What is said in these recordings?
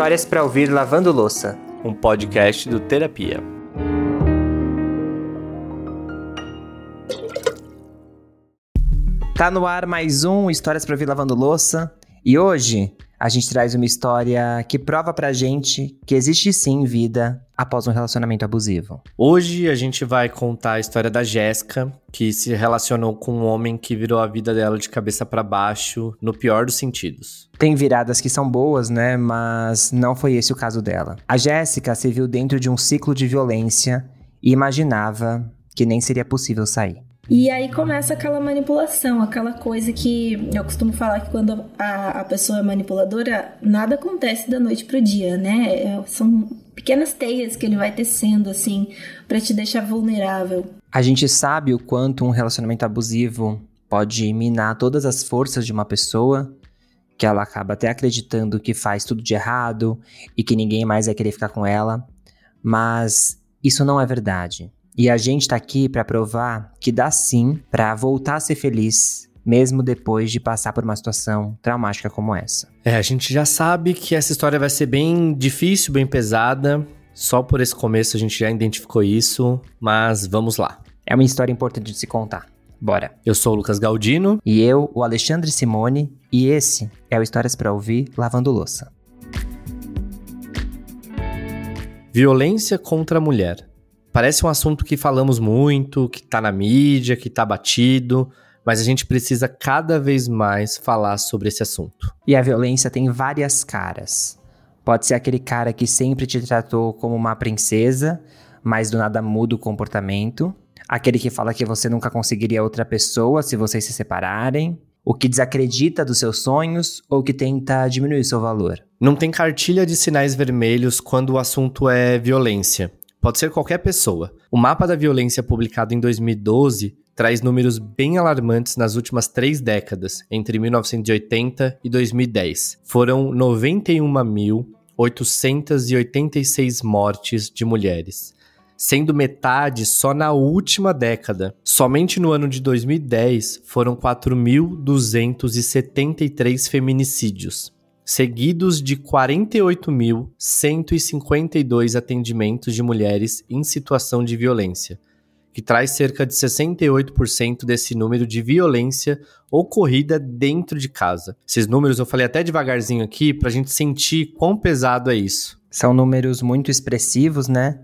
Histórias para ouvir lavando louça. Um podcast do Terapia. Tá no ar mais um Histórias para ouvir lavando louça. E hoje a gente traz uma história que prova pra gente que existe sim vida após um relacionamento abusivo. Hoje a gente vai contar a história da Jéssica, que se relacionou com um homem que virou a vida dela de cabeça para baixo, no pior dos sentidos. Tem viradas que são boas, né? Mas não foi esse o caso dela. A Jéssica se viu dentro de um ciclo de violência e imaginava que nem seria possível sair. E aí começa aquela manipulação, aquela coisa que eu costumo falar que quando a, a pessoa é manipuladora, nada acontece da noite pro dia, né? É, são pequenas teias que ele vai tecendo, assim, para te deixar vulnerável. A gente sabe o quanto um relacionamento abusivo pode minar todas as forças de uma pessoa, que ela acaba até acreditando que faz tudo de errado e que ninguém mais vai querer ficar com ela, mas isso não é verdade. E a gente tá aqui para provar que dá sim para voltar a ser feliz, mesmo depois de passar por uma situação traumática como essa. É, a gente já sabe que essa história vai ser bem difícil, bem pesada. Só por esse começo a gente já identificou isso, mas vamos lá. É uma história importante de se contar. Bora. Eu sou o Lucas Galdino. E eu, o Alexandre Simone. E esse é o Histórias para Ouvir Lavando Louça. Violência contra a mulher. Parece um assunto que falamos muito, que tá na mídia, que tá batido, mas a gente precisa cada vez mais falar sobre esse assunto. E a violência tem várias caras. Pode ser aquele cara que sempre te tratou como uma princesa, mas do nada muda o comportamento. Aquele que fala que você nunca conseguiria outra pessoa se vocês se separarem. O que desacredita dos seus sonhos ou que tenta diminuir seu valor. Não tem cartilha de sinais vermelhos quando o assunto é violência. Pode ser qualquer pessoa. O mapa da violência publicado em 2012 traz números bem alarmantes nas últimas três décadas, entre 1980 e 2010. Foram 91.886 mortes de mulheres, sendo metade só na última década. Somente no ano de 2010 foram 4.273 feminicídios seguidos de 48.152 atendimentos de mulheres em situação de violência, que traz cerca de 68% desse número de violência ocorrida dentro de casa. Esses números eu falei até devagarzinho aqui para a gente sentir quão pesado é isso. São números muito expressivos, né?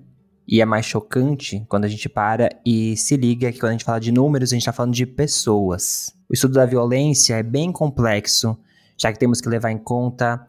E é mais chocante quando a gente para e se liga que quando a gente fala de números, a gente está falando de pessoas. O estudo da violência é bem complexo já que temos que levar em conta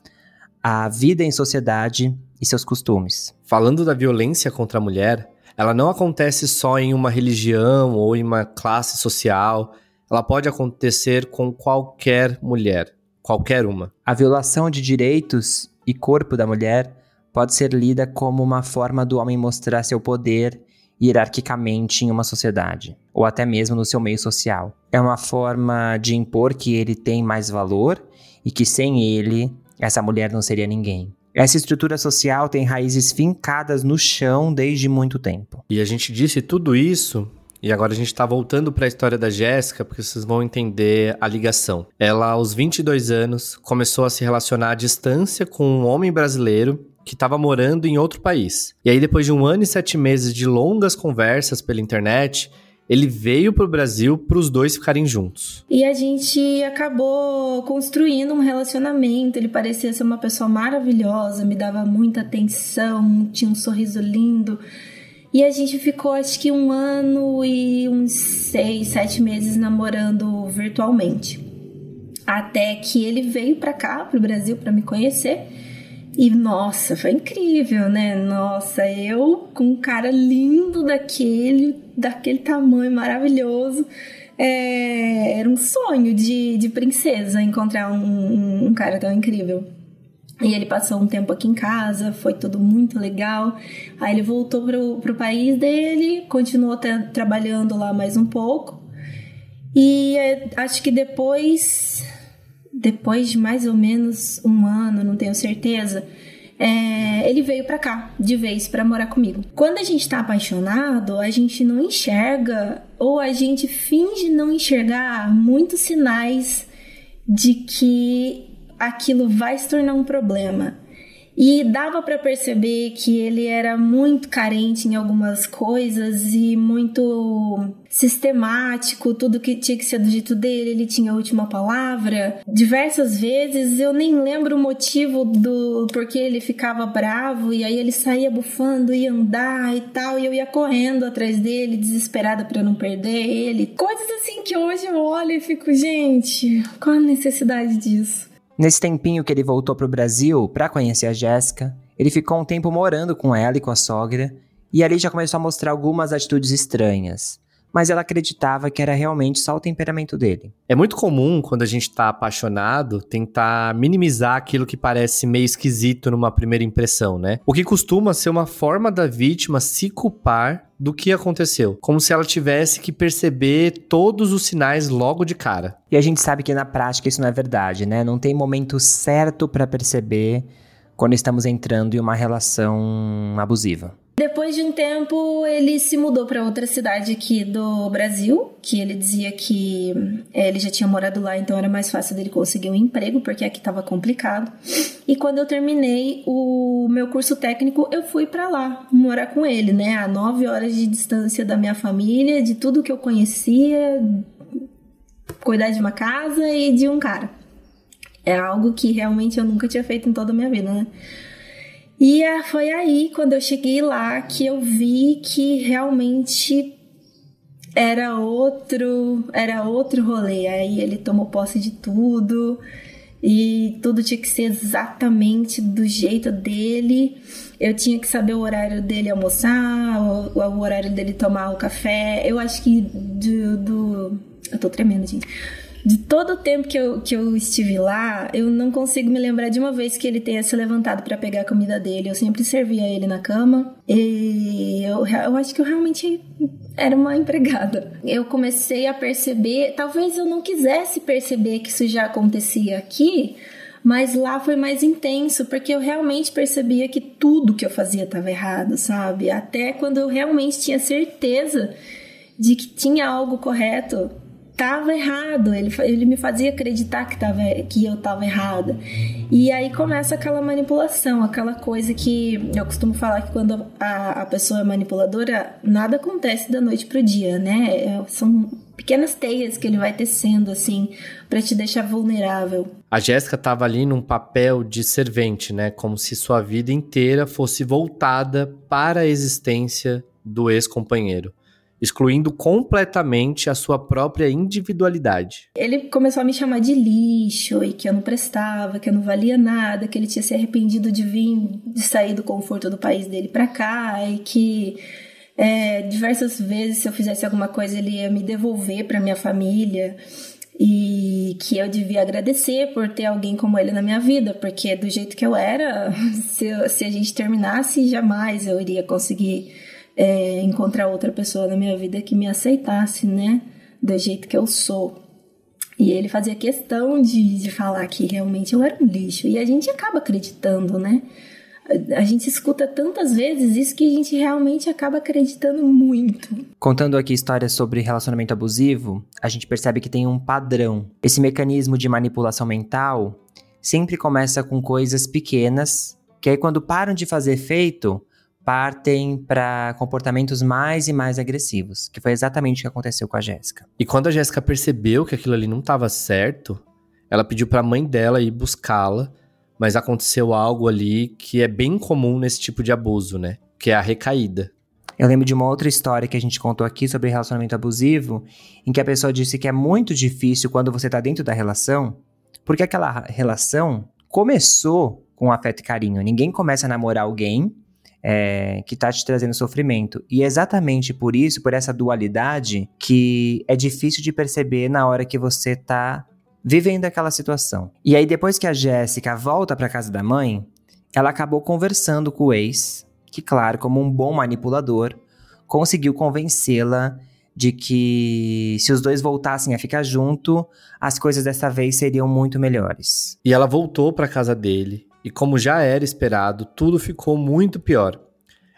a vida em sociedade e seus costumes. Falando da violência contra a mulher, ela não acontece só em uma religião ou em uma classe social, ela pode acontecer com qualquer mulher, qualquer uma. A violação de direitos e corpo da mulher pode ser lida como uma forma do homem mostrar seu poder hierarquicamente em uma sociedade, ou até mesmo no seu meio social. É uma forma de impor que ele tem mais valor e que sem ele, essa mulher não seria ninguém. Essa estrutura social tem raízes fincadas no chão desde muito tempo. E a gente disse tudo isso e agora a gente está voltando para a história da Jéssica, porque vocês vão entender a ligação. Ela, aos 22 anos, começou a se relacionar à distância com um homem brasileiro que estava morando em outro país. E aí, depois de um ano e sete meses de longas conversas pela internet, ele veio pro Brasil para os dois ficarem juntos. E a gente acabou construindo um relacionamento. Ele parecia ser uma pessoa maravilhosa, me dava muita atenção, tinha um sorriso lindo. E a gente ficou acho que um ano e uns seis, sete meses namorando virtualmente. Até que ele veio para cá, pro Brasil, para me conhecer. E nossa, foi incrível, né? Nossa, eu com um cara lindo daquele, daquele tamanho maravilhoso. É, era um sonho de, de princesa encontrar um, um, cara tão incrível. E ele passou um tempo aqui em casa, foi tudo muito legal. Aí ele voltou pro, pro país dele, continuou trabalhando lá mais um pouco. E é, acho que depois depois de mais ou menos um ano, não tenho certeza, é, ele veio para cá de vez para morar comigo. Quando a gente tá apaixonado, a gente não enxerga ou a gente finge não enxergar muitos sinais de que aquilo vai se tornar um problema. E dava para perceber que ele era muito carente em algumas coisas e muito sistemático, tudo que tinha que ser do jeito dele, ele tinha a última palavra. Diversas vezes eu nem lembro o motivo do porquê ele ficava bravo e aí ele saía bufando, ia andar e tal, e eu ia correndo atrás dele, desesperada para não perder ele. Coisas assim que hoje eu olho e fico, gente, qual a necessidade disso? Nesse tempinho que ele voltou para o Brasil para conhecer a Jéssica, ele ficou um tempo morando com ela e com a sogra, e ali já começou a mostrar algumas atitudes estranhas. Mas ela acreditava que era realmente só o temperamento dele. É muito comum, quando a gente tá apaixonado, tentar minimizar aquilo que parece meio esquisito numa primeira impressão, né? O que costuma ser uma forma da vítima se culpar do que aconteceu, como se ela tivesse que perceber todos os sinais logo de cara. E a gente sabe que na prática isso não é verdade, né? Não tem momento certo para perceber quando estamos entrando em uma relação abusiva. Depois de um tempo, ele se mudou para outra cidade aqui do Brasil, que ele dizia que é, ele já tinha morado lá, então era mais fácil dele conseguir um emprego, porque aqui estava complicado. E quando eu terminei o meu curso técnico, eu fui para lá morar com ele, né? A nove horas de distância da minha família, de tudo que eu conhecia, cuidar de uma casa e de um cara. É algo que realmente eu nunca tinha feito em toda a minha vida, né? E é, foi aí, quando eu cheguei lá, que eu vi que realmente era outro, era outro rolê. Aí ele tomou posse de tudo e tudo tinha que ser exatamente do jeito dele. Eu tinha que saber o horário dele almoçar, o, o horário dele tomar o café. Eu acho que do, do... eu tô tremendo, gente de todo o tempo que eu, que eu estive lá, eu não consigo me lembrar de uma vez que ele tenha se levantado para pegar a comida dele. Eu sempre servia ele na cama e eu, eu acho que eu realmente era uma empregada. Eu comecei a perceber, talvez eu não quisesse perceber que isso já acontecia aqui, mas lá foi mais intenso, porque eu realmente percebia que tudo que eu fazia estava errado, sabe? Até quando eu realmente tinha certeza de que tinha algo correto, tava errado, ele, ele me fazia acreditar que, tava, que eu tava errada. E aí começa aquela manipulação, aquela coisa que eu costumo falar que quando a, a pessoa é manipuladora, nada acontece da noite pro dia, né? É, são pequenas teias que ele vai tecendo, assim, para te deixar vulnerável. A Jéssica tava ali num papel de servente, né? Como se sua vida inteira fosse voltada para a existência do ex-companheiro excluindo completamente a sua própria individualidade. Ele começou a me chamar de lixo e que eu não prestava, que eu não valia nada, que ele tinha se arrependido de vir, de sair do conforto do país dele para cá e que é, diversas vezes se eu fizesse alguma coisa ele ia me devolver para minha família e que eu devia agradecer por ter alguém como ele na minha vida, porque do jeito que eu era, se, eu, se a gente terminasse, jamais eu iria conseguir é, encontrar outra pessoa na minha vida que me aceitasse, né? Do jeito que eu sou. E ele fazia questão de, de falar que realmente eu era um lixo. E a gente acaba acreditando, né? A gente escuta tantas vezes isso que a gente realmente acaba acreditando muito. Contando aqui histórias sobre relacionamento abusivo, a gente percebe que tem um padrão. Esse mecanismo de manipulação mental sempre começa com coisas pequenas, que aí quando param de fazer efeito, partem para comportamentos mais e mais agressivos, que foi exatamente o que aconteceu com a Jéssica. E quando a Jéssica percebeu que aquilo ali não estava certo, ela pediu para a mãe dela ir buscá-la, mas aconteceu algo ali que é bem comum nesse tipo de abuso, né? Que é a recaída. Eu lembro de uma outra história que a gente contou aqui sobre relacionamento abusivo, em que a pessoa disse que é muito difícil quando você está dentro da relação, porque aquela relação começou com afeto e carinho. Ninguém começa a namorar alguém é, que está te trazendo sofrimento. E é exatamente por isso, por essa dualidade, que é difícil de perceber na hora que você está vivendo aquela situação. E aí, depois que a Jéssica volta para casa da mãe, ela acabou conversando com o ex, que, claro, como um bom manipulador, conseguiu convencê-la de que se os dois voltassem a ficar junto, as coisas dessa vez seriam muito melhores. E ela voltou para casa dele, e como já era esperado, tudo ficou muito pior.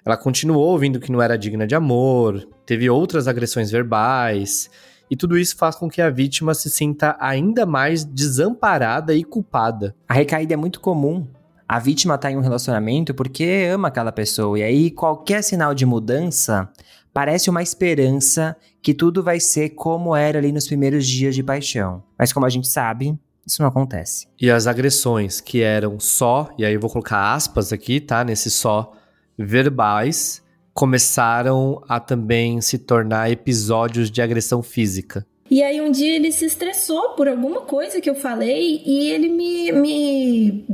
Ela continuou ouvindo que não era digna de amor, teve outras agressões verbais, e tudo isso faz com que a vítima se sinta ainda mais desamparada e culpada. A recaída é muito comum. A vítima tá em um relacionamento porque ama aquela pessoa. E aí, qualquer sinal de mudança parece uma esperança que tudo vai ser como era ali nos primeiros dias de paixão. Mas como a gente sabe, isso não acontece. E as agressões que eram só, e aí eu vou colocar aspas aqui, tá? Nesse só verbais, começaram a também se tornar episódios de agressão física. E aí um dia ele se estressou por alguma coisa que eu falei e ele me, me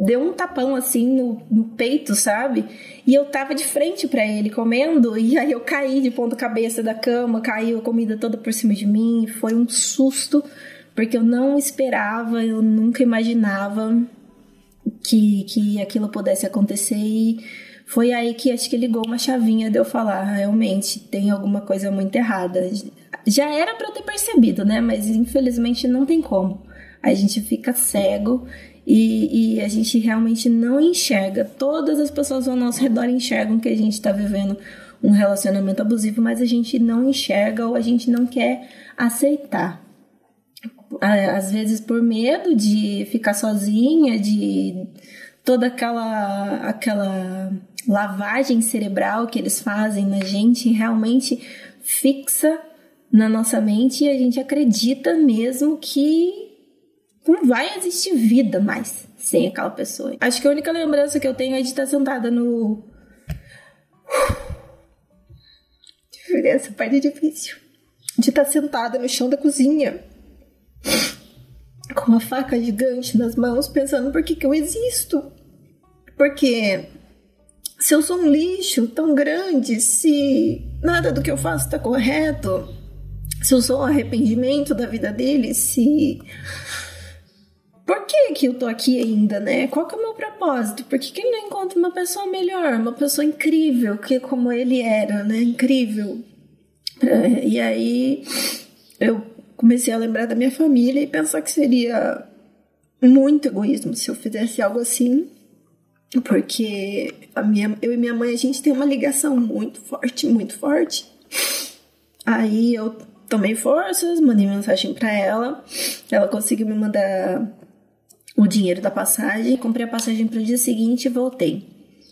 deu um tapão assim no, no peito, sabe? E eu tava de frente para ele comendo e aí eu caí de ponta cabeça da cama, caiu a comida toda por cima de mim, foi um susto porque eu não esperava, eu nunca imaginava que, que aquilo pudesse acontecer e foi aí que acho que ligou uma chavinha de eu falar, realmente tem alguma coisa muito errada. Já era para eu ter percebido, né? Mas infelizmente não tem como. A gente fica cego e, e, a gente realmente não enxerga. Todas as pessoas ao nosso redor enxergam que a gente está vivendo um relacionamento abusivo, mas a gente não enxerga ou a gente não quer aceitar. Às vezes por medo de ficar sozinha, de toda aquela aquela lavagem cerebral que eles fazem na gente realmente fixa na nossa mente e a gente acredita mesmo que não vai existir vida mais sem aquela pessoa. Acho que a única lembrança que eu tenho é de estar sentada no. Essa parte é difícil. De estar sentada no chão da cozinha com uma faca gigante nas mãos, pensando por que, que eu existo. Porque se eu sou um lixo tão grande, se nada do que eu faço está correto, se eu sou um arrependimento da vida dele, se. Por que, que eu tô aqui ainda, né? Qual que é o meu propósito? Por que, que ele não encontra uma pessoa melhor, uma pessoa incrível, que como ele era, né? Incrível. É, e aí eu comecei a lembrar da minha família e pensar que seria muito egoísmo se eu fizesse algo assim porque a minha, eu e minha mãe a gente tem uma ligação muito forte, muito forte. Aí eu tomei forças, mandei mensagem para ela, ela conseguiu me mandar o dinheiro da passagem, comprei a passagem para o dia seguinte e voltei.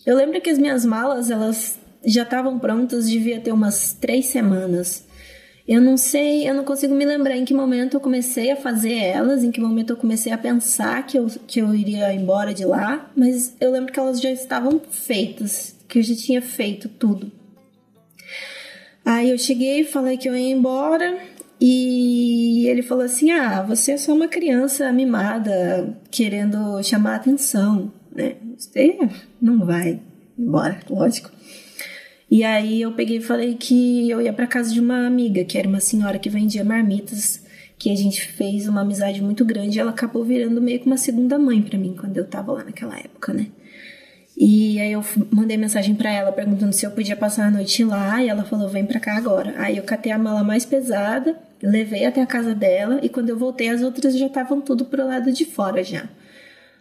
Eu lembro que as minhas malas elas já estavam prontas, devia ter umas três semanas. Eu não sei, eu não consigo me lembrar em que momento eu comecei a fazer elas, em que momento eu comecei a pensar que eu, que eu iria embora de lá, mas eu lembro que elas já estavam feitas, que eu já tinha feito tudo. Aí eu cheguei, falei que eu ia embora e ele falou assim: Ah, você é só uma criança mimada querendo chamar atenção, né? Você não vai embora, lógico. E aí eu peguei e falei que eu ia para casa de uma amiga, que era uma senhora que vendia marmitas, que a gente fez uma amizade muito grande, e ela acabou virando meio que uma segunda mãe para mim quando eu tava lá naquela época, né? E aí eu mandei mensagem para ela perguntando se eu podia passar a noite lá, e ela falou: "Vem para cá agora". Aí eu catei a mala mais pesada, levei até a casa dela, e quando eu voltei as outras já estavam tudo pro lado de fora já.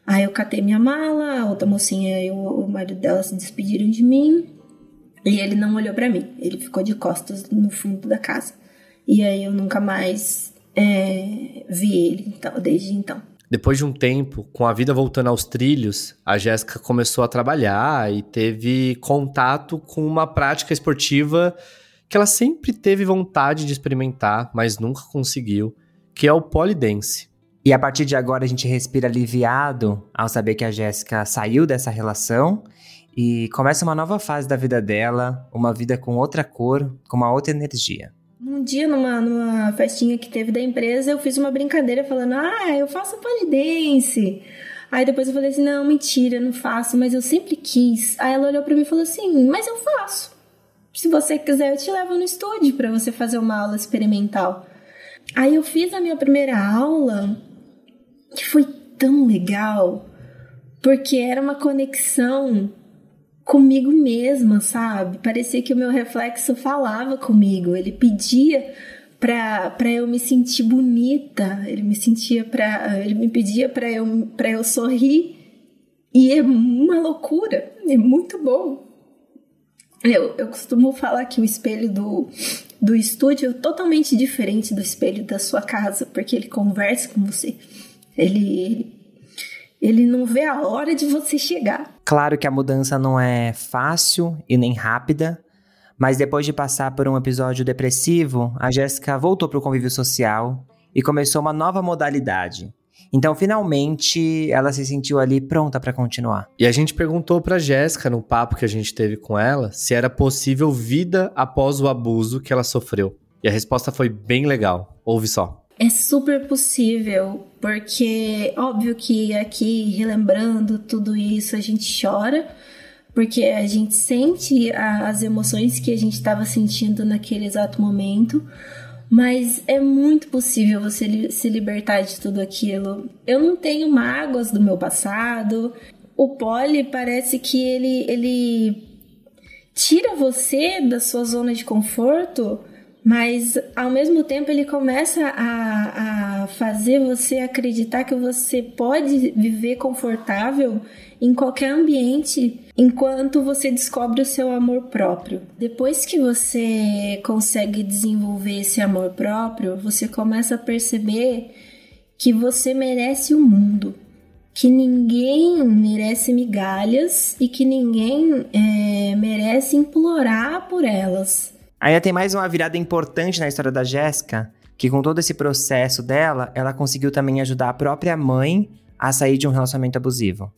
Aí eu catei minha mala, a outra mocinha e o marido dela se despediram de mim. E ele não olhou para mim, ele ficou de costas no fundo da casa. E aí eu nunca mais é, vi ele então, desde então. Depois de um tempo, com a vida voltando aos trilhos, a Jéssica começou a trabalhar e teve contato com uma prática esportiva que ela sempre teve vontade de experimentar, mas nunca conseguiu, que é o polidense. E a partir de agora a gente respira aliviado ao saber que a Jéssica saiu dessa relação e começa uma nova fase da vida dela, uma vida com outra cor, com uma outra energia. Um dia, numa, numa festinha que teve da empresa, eu fiz uma brincadeira falando: Ah, eu faço polidense. Aí depois eu falei assim: Não, mentira, não faço, mas eu sempre quis. Aí ela olhou para mim e falou assim: Mas eu faço. Se você quiser, eu te levo no estúdio para você fazer uma aula experimental. Aí eu fiz a minha primeira aula, que foi tão legal, porque era uma conexão comigo mesma, sabe? Parecia que o meu reflexo falava comigo, ele pedia pra eu me sentir bonita, ele me sentia pra, ele me pedia pra eu, pra eu sorrir, e é uma loucura, é muito bom. Eu, eu costumo falar que o espelho do, do estúdio é totalmente diferente do espelho da sua casa, porque ele conversa com você. Ele, ele Ele não vê a hora de você chegar. Claro que a mudança não é fácil e nem rápida, mas depois de passar por um episódio depressivo, a Jéssica voltou para o convívio social e começou uma nova modalidade. Então, finalmente, ela se sentiu ali pronta para continuar. E a gente perguntou para Jéssica no papo que a gente teve com ela se era possível vida após o abuso que ela sofreu. E a resposta foi bem legal. Ouve só. É super possível, porque óbvio que aqui relembrando tudo isso a gente chora, porque a gente sente as emoções que a gente estava sentindo naquele exato momento, mas é muito possível você se libertar de tudo aquilo. Eu não tenho mágoas do meu passado. O poli parece que ele ele tira você da sua zona de conforto mas ao mesmo tempo ele começa a, a fazer você acreditar que você pode viver confortável em qualquer ambiente enquanto você descobre o seu amor próprio. Depois que você consegue desenvolver esse amor próprio, você começa a perceber que você merece o mundo, que ninguém merece migalhas e que ninguém é, merece implorar por elas. Aí tem mais uma virada importante na história da Jéssica, que com todo esse processo dela, ela conseguiu também ajudar a própria mãe a sair de um relacionamento abusivo.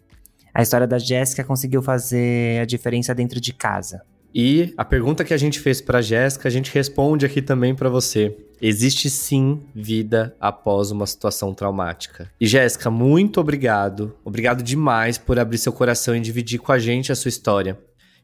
A história da Jéssica conseguiu fazer a diferença dentro de casa. E a pergunta que a gente fez para Jéssica, a gente responde aqui também para você. Existe sim vida após uma situação traumática. E Jéssica, muito obrigado. Obrigado demais por abrir seu coração e dividir com a gente a sua história.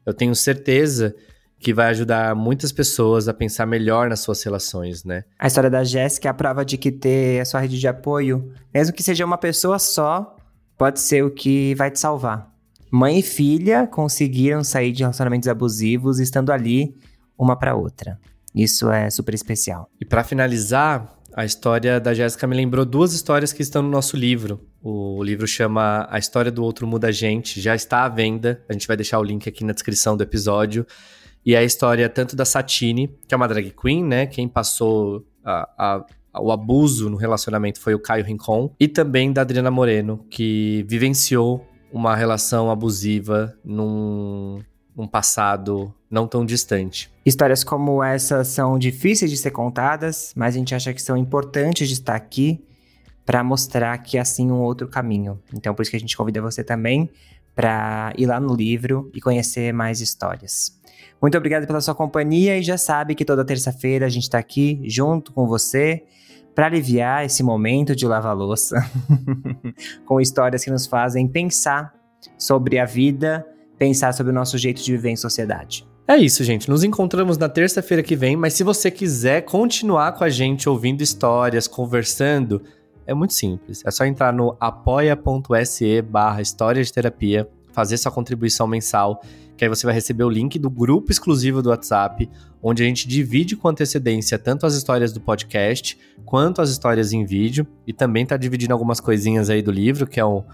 Eu tenho certeza que vai ajudar muitas pessoas a pensar melhor nas suas relações, né? A história da Jéssica é a prova de que ter a sua rede de apoio, mesmo que seja uma pessoa só, pode ser o que vai te salvar. Mãe e filha conseguiram sair de relacionamentos abusivos estando ali uma para outra. Isso é super especial. E para finalizar, a história da Jéssica me lembrou duas histórias que estão no nosso livro. O livro chama A História do Outro Muda a Gente, já está à venda. A gente vai deixar o link aqui na descrição do episódio. E é a história tanto da Satine, que é uma drag queen, né? Quem passou a, a, o abuso no relacionamento foi o Caio Rincon. E também da Adriana Moreno, que vivenciou uma relação abusiva num, num passado não tão distante. Histórias como essa são difíceis de ser contadas, mas a gente acha que são importantes de estar aqui para mostrar que é assim um outro caminho. Então por isso que a gente convida você também para ir lá no livro e conhecer mais histórias. Muito obrigado pela sua companhia e já sabe que toda terça-feira a gente está aqui junto com você para aliviar esse momento de lavar louça com histórias que nos fazem pensar sobre a vida, pensar sobre o nosso jeito de viver em sociedade. É isso, gente. Nos encontramos na terça-feira que vem, mas se você quiser continuar com a gente ouvindo histórias, conversando, é muito simples. É só entrar no apoia.se barra história de terapia, fazer sua contribuição mensal que aí você vai receber o link do grupo exclusivo do WhatsApp, onde a gente divide com antecedência tanto as histórias do podcast quanto as histórias em vídeo, e também está dividindo algumas coisinhas aí do livro, que é o,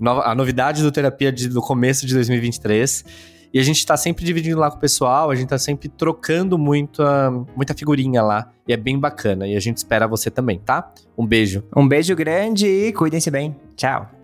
a novidade do terapia de, do começo de 2023. E a gente está sempre dividindo lá com o pessoal, a gente está sempre trocando muita, muita figurinha lá. E é bem bacana. E a gente espera você também, tá? Um beijo. Um beijo grande e cuidem-se bem. Tchau.